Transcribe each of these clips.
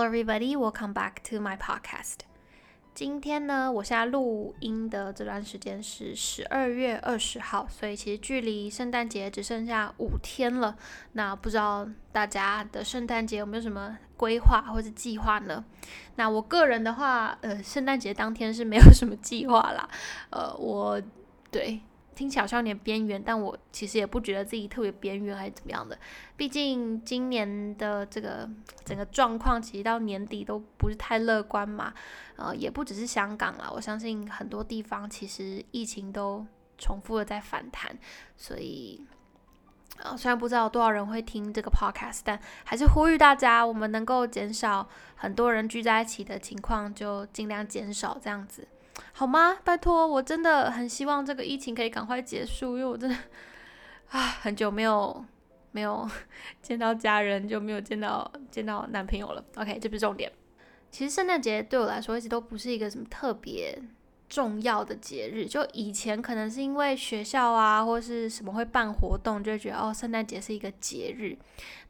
Hello, everybody. Welcome back to my podcast. 今天呢，我现在录音的这段时间是十二月二十号，所以其实距离圣诞节只剩下五天了。那不知道大家的圣诞节有没有什么规划或者计划呢？那我个人的话，呃，圣诞节当天是没有什么计划啦。呃，我对。听起来好像有点边缘，但我其实也不觉得自己特别边缘还是怎么样的。毕竟今年的这个整个状况，其实到年底都不是太乐观嘛。呃，也不只是香港啦，我相信很多地方其实疫情都重复的在反弹。所以，呃，虽然不知道有多少人会听这个 podcast，但还是呼吁大家，我们能够减少很多人聚在一起的情况，就尽量减少这样子。好吗？拜托，我真的很希望这个疫情可以赶快结束，因为我真的 啊，很久没有没有见到家人，就没有见到见到男朋友了。OK，这不是重点。其实圣诞节对我来说一直都不是一个什么特别重要的节日。就以前可能是因为学校啊或是什么会办活动，就觉得哦，圣诞节是一个节日，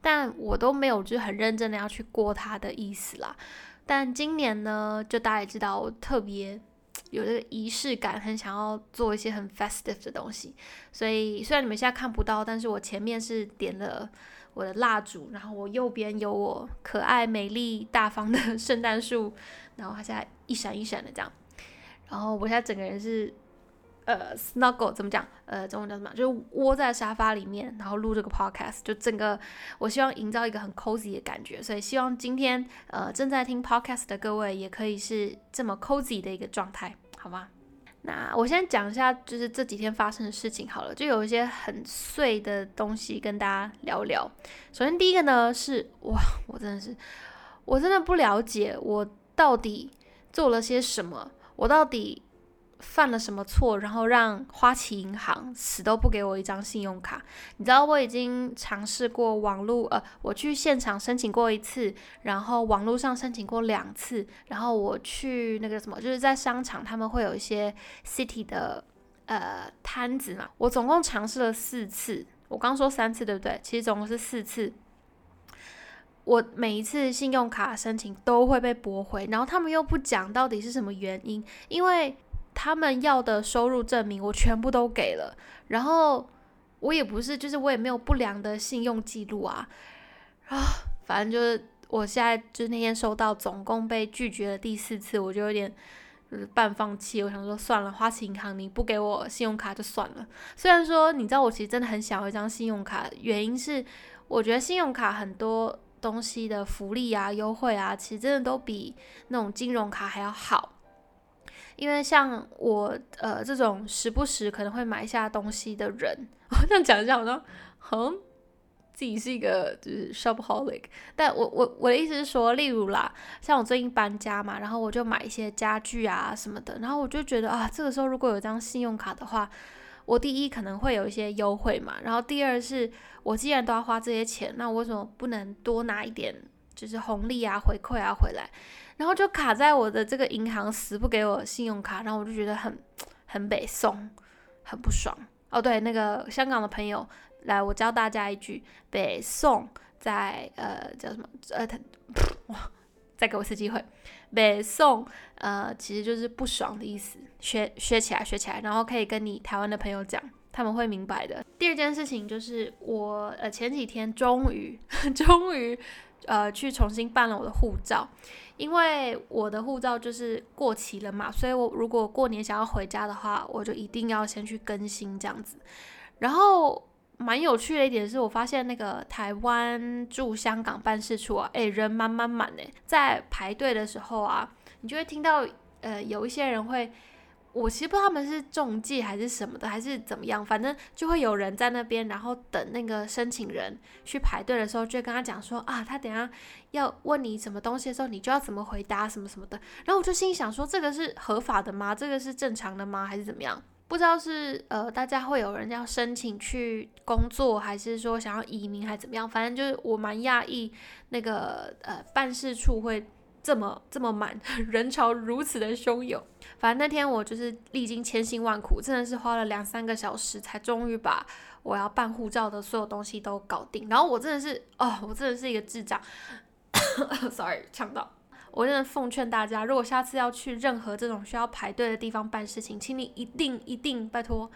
但我都没有就是很认真的要去过它的意思啦。但今年呢，就大家也知道，我特别。有这个仪式感，很想要做一些很 festive 的东西，所以虽然你们现在看不到，但是我前面是点了我的蜡烛，然后我右边有我可爱、美丽、大方的 圣诞树，然后它现在一闪一闪的这样，然后我现在整个人是呃 snuggle 怎么讲？呃，中文叫什么？就是窝在沙发里面，然后录这个 podcast，就整个我希望营造一个很 cozy 的感觉，所以希望今天呃正在听 podcast 的各位也可以是这么 cozy 的一个状态。好吗？那我先讲一下，就是这几天发生的事情好了，就有一些很碎的东西跟大家聊聊。首先第一个呢是，哇，我真的是，我真的不了解我到底做了些什么，我到底。犯了什么错，然后让花旗银行死都不给我一张信用卡？你知道我已经尝试过网络，呃，我去现场申请过一次，然后网络上申请过两次，然后我去那个什么，就是在商场他们会有一些 city 的呃摊子嘛，我总共尝试了四次。我刚说三次对不对？其实总共是四次。我每一次信用卡申请都会被驳回，然后他们又不讲到底是什么原因，因为。他们要的收入证明我全部都给了，然后我也不是，就是我也没有不良的信用记录啊，啊，反正就是我现在就那天收到总共被拒绝了第四次，我就有点就是半放弃，我想说算了，花旗银行你不给我信用卡就算了。虽然说你知道我其实真的很想要一张信用卡，原因是我觉得信用卡很多东西的福利啊、优惠啊，其实真的都比那种金融卡还要好。因为像我呃这种时不时可能会买下东西的人，我这样讲一下，我说，哼，自己是一个就是 shopaholic，但我我我的意思是说，例如啦，像我最近搬家嘛，然后我就买一些家具啊什么的，然后我就觉得啊，这个时候如果有张信用卡的话，我第一可能会有一些优惠嘛，然后第二是我既然都要花这些钱，那我为什么不能多拿一点就是红利啊回馈啊回来？然后就卡在我的这个银行死不给我信用卡，然后我就觉得很很北宋，很不爽哦。对，那个香港的朋友来，我教大家一句北宋，在呃叫什么呃他哇，再给我一次机会，北宋呃其实就是不爽的意思，学学起来学起来，然后可以跟你台湾的朋友讲，他们会明白的。第二件事情就是我呃前几天终于 终于呃去重新办了我的护照。因为我的护照就是过期了嘛，所以我如果过年想要回家的话，我就一定要先去更新这样子。然后蛮有趣的一点是我发现那个台湾驻香港办事处啊，诶，人满满满诶，在排队的时候啊，你就会听到呃有一些人会。我其实不知道他们是中介还是什么的，还是怎么样，反正就会有人在那边，然后等那个申请人去排队的时候，就跟他讲说啊，他等下要问你什么东西的时候，你就要怎么回答什么什么的。然后我就心想说，这个是合法的吗？这个是正常的吗？还是怎么样？不知道是呃，大家会有人要申请去工作，还是说想要移民，还是怎么样？反正就是我蛮讶异，那个呃办事处会。这么这么满，人潮如此的汹涌。反正那天我就是历经千辛万苦，真的是花了两三个小时，才终于把我要办护照的所有东西都搞定。然后我真的是，哦，我真的是一个智障。sorry，呛到。我真的奉劝大家，如果下次要去任何这种需要排队的地方办事情，请你一定一定拜托，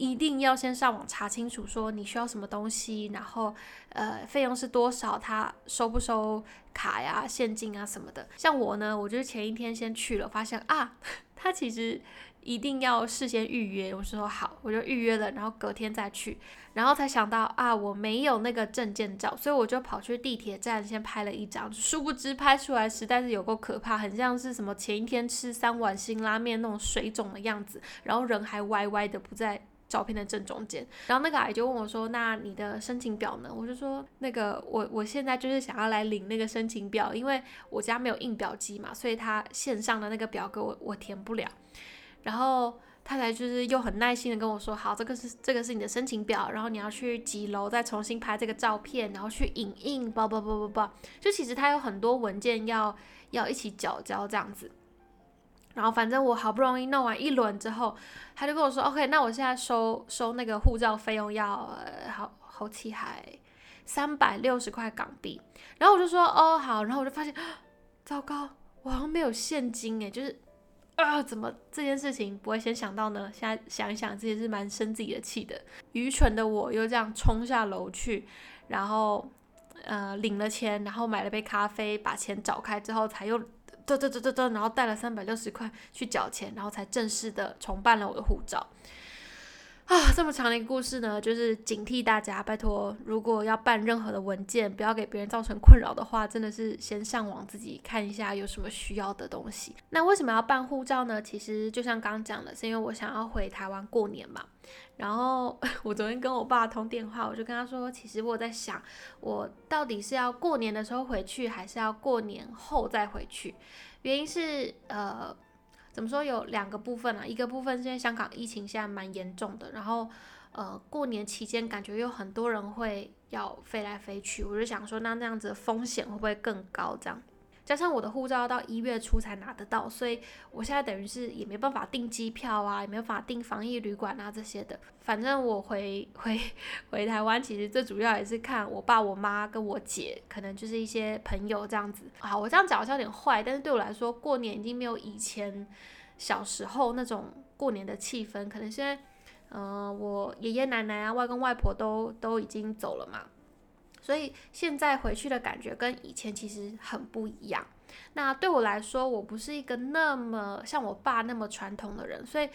一定要先上网查清楚，说你需要什么东西，然后呃费用是多少，他收不收卡呀、现金啊什么的。像我呢，我就前一天先去了，发现啊，他其实。一定要事先预约，我说好，我就预约了，然后隔天再去，然后才想到啊，我没有那个证件照，所以我就跑去地铁站先拍了一张，殊不知拍出来实在是有够可怕，很像是什么前一天吃三碗辛拉面那种水肿的样子，然后人还歪歪的不在照片的正中间，然后那个阿姨就问我说，那你的申请表呢？我就说那个我我现在就是想要来领那个申请表，因为我家没有印表机嘛，所以他线上的那个表格我我填不了。然后他才就是又很耐心的跟我说，好，这个是这个是你的申请表，然后你要去几楼再重新拍这个照片，然后去影印，不不不不不，就其实他有很多文件要要一起缴交这样子。然后反正我好不容易弄完一轮之后，他就跟我说，OK，那我现在收收那个护照费用要呃好好气还三百六十块港币。然后我就说，哦好，然后我就发现，糟糕，我好像没有现金诶，就是。啊，怎么这件事情不会先想到呢？现在想一想，这也是蛮生自己的气的。愚蠢的我又这样冲下楼去，然后呃领了钱，然后买了杯咖啡，把钱找开之后，才又嘚嘚嘚嘚嘚，然后带了三百六十块去缴钱，然后才正式的重办了我的护照。啊，这么长的一个故事呢，就是警惕大家，拜托，如果要办任何的文件，不要给别人造成困扰的话，真的是先上网自己看一下有什么需要的东西。那为什么要办护照呢？其实就像刚刚讲的，是因为我想要回台湾过年嘛。然后 我昨天跟我爸通电话，我就跟他说，其实我在想，我到底是要过年的时候回去，还是要过年后再回去？原因是，呃。怎么说有两个部分啊？一个部分是因为香港疫情现在蛮严重的，然后呃过年期间感觉有很多人会要飞来飞去，我就想说那那样子风险会不会更高？这样。加上我的护照要到一月初才拿得到，所以我现在等于是也没办法订机票啊，也没办法订防疫旅馆啊这些的。反正我回回回台湾，其实最主要也是看我爸、我妈跟我姐，可能就是一些朋友这样子。啊，我这样讲好像有点坏，但是对我来说，过年已经没有以前小时候那种过年的气氛。可能现在，嗯，我爷爷奶奶啊、外公外婆都都已经走了嘛。所以现在回去的感觉跟以前其实很不一样。那对我来说，我不是一个那么像我爸那么传统的人，所以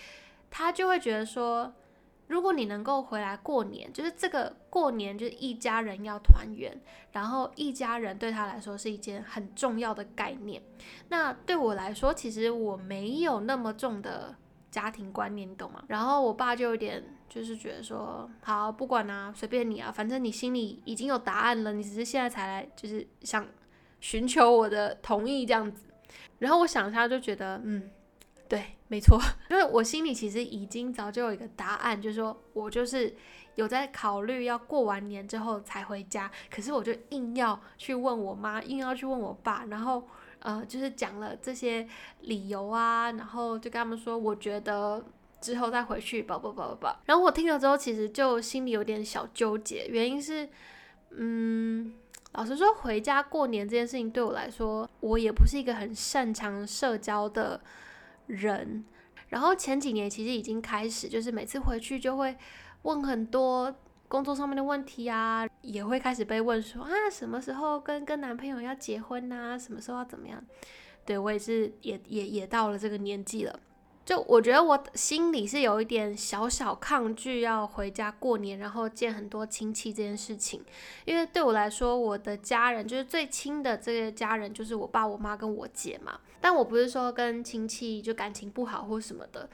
他就会觉得说，如果你能够回来过年，就是这个过年就是一家人要团圆，然后一家人对他来说是一件很重要的概念。那对我来说，其实我没有那么重的。家庭观念，你懂吗？然后我爸就有点就是觉得说，好，不管啊，随便你啊，反正你心里已经有答案了，你只是现在才来，就是想寻求我的同意这样子。然后我想一下，就觉得，嗯，对，没错，因为我心里其实已经早就有一个答案，就是说我就是有在考虑要过完年之后才回家，可是我就硬要去问我妈，硬要去问我爸，然后。呃，就是讲了这些理由啊，然后就跟他们说，我觉得之后再回去，不不不不不。然后我听了之后，其实就心里有点小纠结，原因是，嗯，老实说，回家过年这件事情对我来说，我也不是一个很擅长社交的人。然后前几年其实已经开始，就是每次回去就会问很多。工作上面的问题啊，也会开始被问说啊，什么时候跟跟男朋友要结婚呐？什么时候要怎么样？对我也是，也也也到了这个年纪了。就我觉得我心里是有一点小小抗拒要回家过年，然后见很多亲戚这件事情。因为对我来说，我的家人就是最亲的这个家人，就是我爸、我妈跟我姐嘛。但我不是说跟亲戚就感情不好或什么的。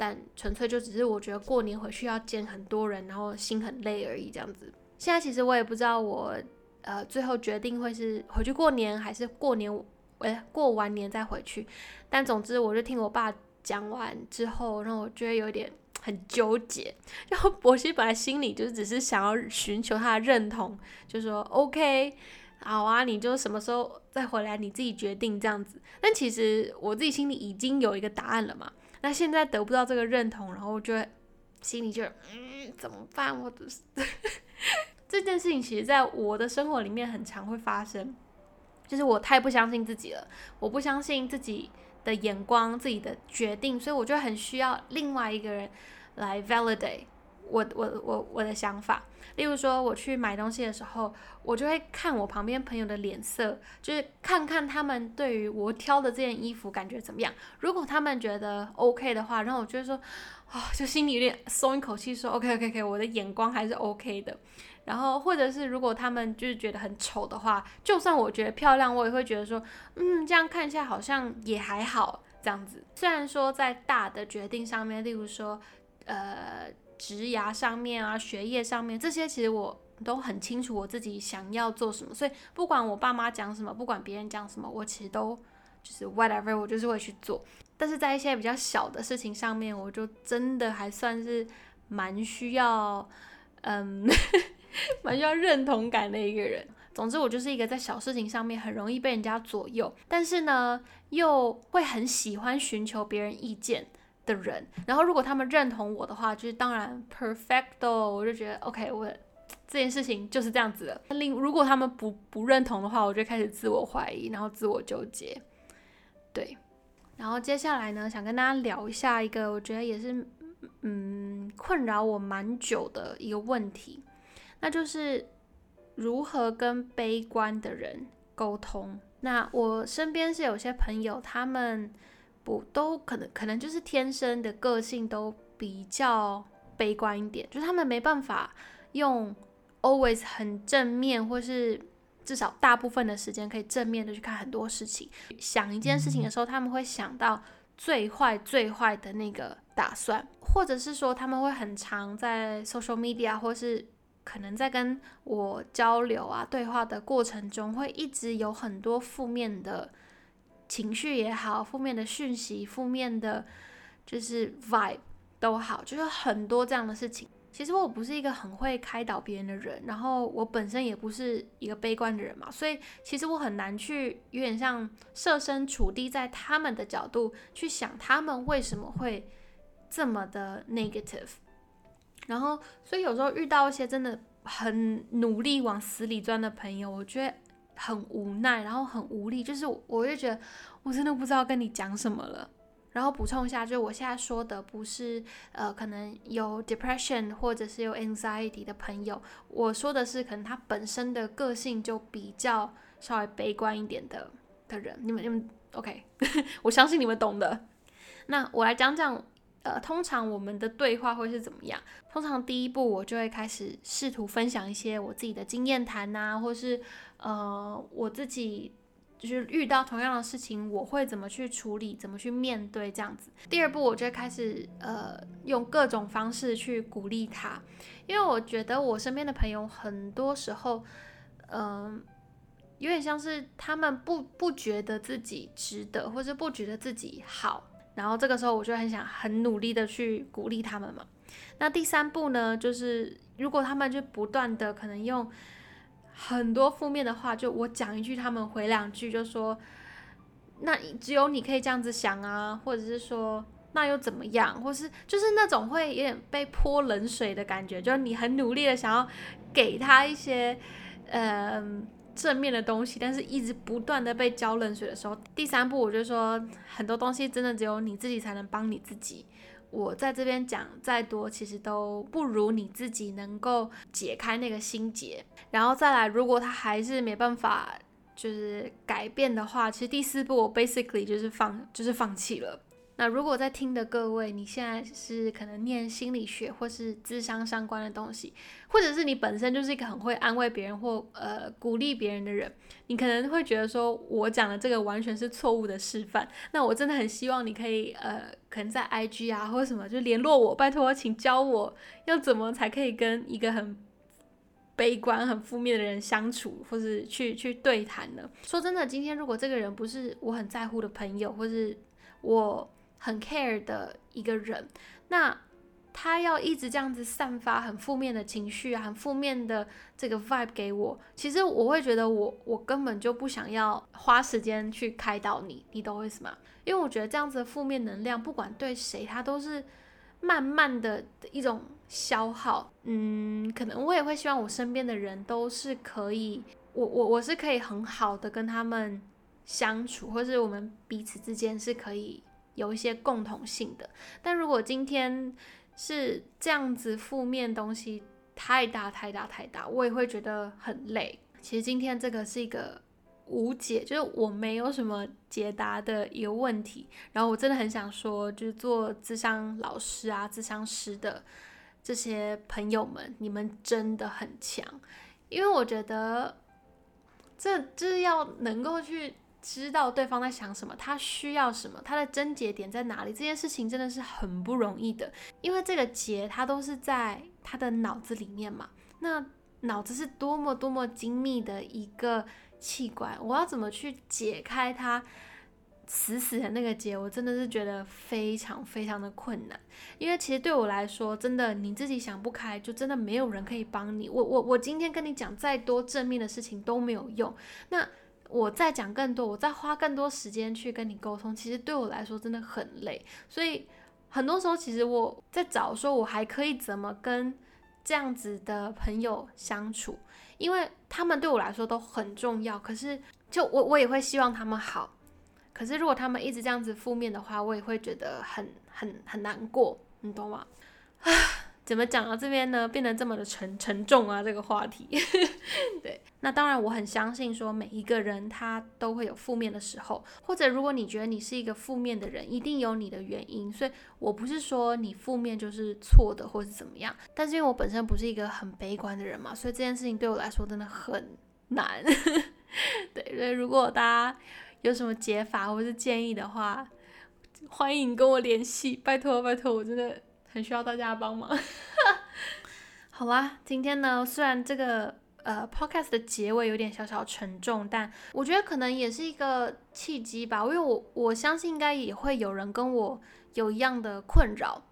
但纯粹就只是我觉得过年回去要见很多人，然后心很累而已，这样子。现在其实我也不知道我呃最后决定会是回去过年，还是过年哎过完年再回去。但总之我就听我爸讲完之后，让我觉得有点很纠结。然后我其实本来心里就是只是想要寻求他的认同，就说 OK，好啊，你就什么时候再回来你自己决定这样子。但其实我自己心里已经有一个答案了嘛。那现在得不到这个认同，然后我就心里就嗯怎么办？我是 这件事情，其实在我的生活里面很常会发生。就是我太不相信自己了，我不相信自己的眼光、自己的决定，所以我就很需要另外一个人来 validate 我我我我的想法。例如说，我去买东西的时候，我就会看我旁边朋友的脸色，就是看看他们对于我挑的这件衣服感觉怎么样。如果他们觉得 OK 的话，然后我就说，啊，就心里有点松一口气，说 OK OK OK，我的眼光还是 OK 的。然后，或者是如果他们就是觉得很丑的话，就算我觉得漂亮，我也会觉得说，嗯，这样看一下好像也还好这样子。虽然说在大的决定上面，例如说，呃，职涯上面啊，学业上面这些，其实我都很清楚我自己想要做什么，所以不管我爸妈讲什么，不管别人讲什么，我其实都就是 whatever，我就是会去做。但是在一些比较小的事情上面，我就真的还算是蛮需要，嗯。蛮需要认同感的一个人。总之，我就是一个在小事情上面很容易被人家左右，但是呢，又会很喜欢寻求别人意见的人。然后，如果他们认同我的话，就是当然 perfecto，我就觉得 OK，我这件事情就是这样子的。另如果他们不不认同的话，我就开始自我怀疑，然后自我纠结。对，然后接下来呢，想跟大家聊一下一个我觉得也是嗯困扰我蛮久的一个问题。那就是如何跟悲观的人沟通。那我身边是有些朋友，他们不都可能可能就是天生的个性都比较悲观一点，就是他们没办法用 always 很正面，或是至少大部分的时间可以正面的去看很多事情。想一件事情的时候，他们会想到最坏最坏的那个打算，或者是说他们会很常在 social media 或是可能在跟我交流啊、对话的过程中，会一直有很多负面的情绪也好，负面的讯息、负面的，就是 vibe 都好，就是很多这样的事情。其实我不是一个很会开导别人的人，然后我本身也不是一个悲观的人嘛，所以其实我很难去有点像设身处地在他们的角度去想，他们为什么会这么的 negative。然后，所以有时候遇到一些真的很努力往死里钻的朋友，我觉得很无奈，然后很无力，就是我我就觉得我真的不知道跟你讲什么了。然后补充一下，就是我现在说的不是呃可能有 depression 或者是有 anxiety 的朋友，我说的是可能他本身的个性就比较稍微悲观一点的的人。你们你们 OK？我相信你们懂的。那我来讲讲。呃，通常我们的对话会是怎么样？通常第一步，我就会开始试图分享一些我自己的经验谈呐，或是呃，我自己就是遇到同样的事情，我会怎么去处理，怎么去面对这样子。第二步，我就开始呃，用各种方式去鼓励他，因为我觉得我身边的朋友很多时候，嗯，有点像是他们不不觉得自己值得，或者不觉得自己好。然后这个时候我就很想很努力的去鼓励他们嘛。那第三步呢，就是如果他们就不断的可能用很多负面的话，就我讲一句，他们回两句，就说那只有你可以这样子想啊，或者是说那又怎么样，或是就是那种会有点被泼冷水的感觉，就是你很努力的想要给他一些嗯。正面的东西，但是一直不断的被浇冷水的时候，第三步我就说，很多东西真的只有你自己才能帮你自己。我在这边讲再多，其实都不如你自己能够解开那个心结。然后再来，如果他还是没办法就是改变的话，其实第四步我 basically 就是放就是放弃了。那如果在听的各位，你现在是可能念心理学或是智商相关的东西，或者是你本身就是一个很会安慰别人或呃鼓励别人的人，你可能会觉得说我讲的这个完全是错误的示范。那我真的很希望你可以呃，可能在 IG 啊或什么就联络我，拜托，请教我要怎么才可以跟一个很悲观、很负面的人相处，或是去去对谈呢？说真的，今天如果这个人不是我很在乎的朋友，或是我。很 care 的一个人，那他要一直这样子散发很负面的情绪，很负面的这个 vibe 给我，其实我会觉得我我根本就不想要花时间去开导你，你懂我意思吗？因为我觉得这样子的负面能量，不管对谁，他都是慢慢的一种消耗。嗯，可能我也会希望我身边的人都是可以。我我我是可以很好的跟他们相处，或是我们彼此之间是可以有一些共同性的。但如果今天是这样子，负面东西太大太大太大，我也会觉得很累。其实今天这个是一个无解，就是我没有什么解答的一个问题。然后我真的很想说，就是做智商老师啊、智商师的这些朋友们，你们真的很强，因为我觉得。这就是要能够去知道对方在想什么，他需要什么，他的症结点在哪里。这件事情真的是很不容易的，因为这个结它都是在他的脑子里面嘛。那脑子是多么多么精密的一个器官，我要怎么去解开它？死死的那个结，我真的是觉得非常非常的困难，因为其实对我来说，真的你自己想不开，就真的没有人可以帮你。我我我今天跟你讲再多正面的事情都没有用，那我再讲更多，我再花更多时间去跟你沟通，其实对我来说真的很累。所以很多时候，其实我在找说，我还可以怎么跟这样子的朋友相处，因为他们对我来说都很重要。可是就我我也会希望他们好。可是，如果他们一直这样子负面的话，我也会觉得很很很难过，你懂吗？啊，怎么讲到这边呢？变得这么的沉沉重啊，这个话题。对，那当然，我很相信说每一个人他都会有负面的时候，或者如果你觉得你是一个负面的人，一定有你的原因。所以我不是说你负面就是错的，或是怎么样。但是因为我本身不是一个很悲观的人嘛，所以这件事情对我来说真的很难。对，所以如果大家。有什么解法或者是建议的话，欢迎跟我联系，拜托拜托，我真的需要大家帮忙。好啦，今天呢，虽然这个呃 podcast 的结尾有点小小沉重，但我觉得可能也是一个契机吧，因为我我相信应该也会有人跟我有一样的困扰，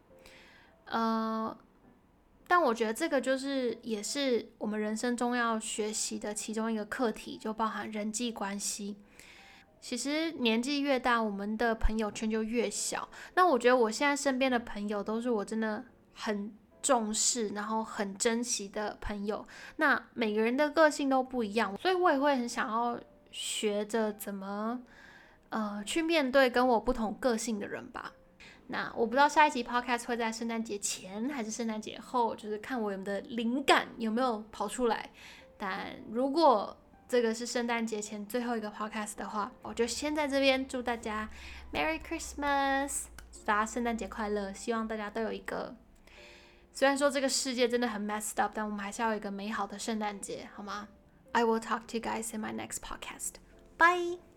呃，但我觉得这个就是也是我们人生中要学习的其中一个课题，就包含人际关系。其实年纪越大，我们的朋友圈就越小。那我觉得我现在身边的朋友都是我真的很重视，然后很珍惜的朋友。那每个人的个性都不一样，所以我也会很想要学着怎么呃去面对跟我不同个性的人吧。那我不知道下一集 podcast 会在圣诞节前还是圣诞节后，就是看我们的灵感有没有跑出来。但如果这个是圣诞节前最后一个 podcast 的话，我就先在这边祝大家 Merry Christmas，大家圣诞节快乐。希望大家都有一个，虽然说这个世界真的很 messed up，但我们还是要有一个美好的圣诞节，好吗？I will talk to you guys in my next podcast. Bye.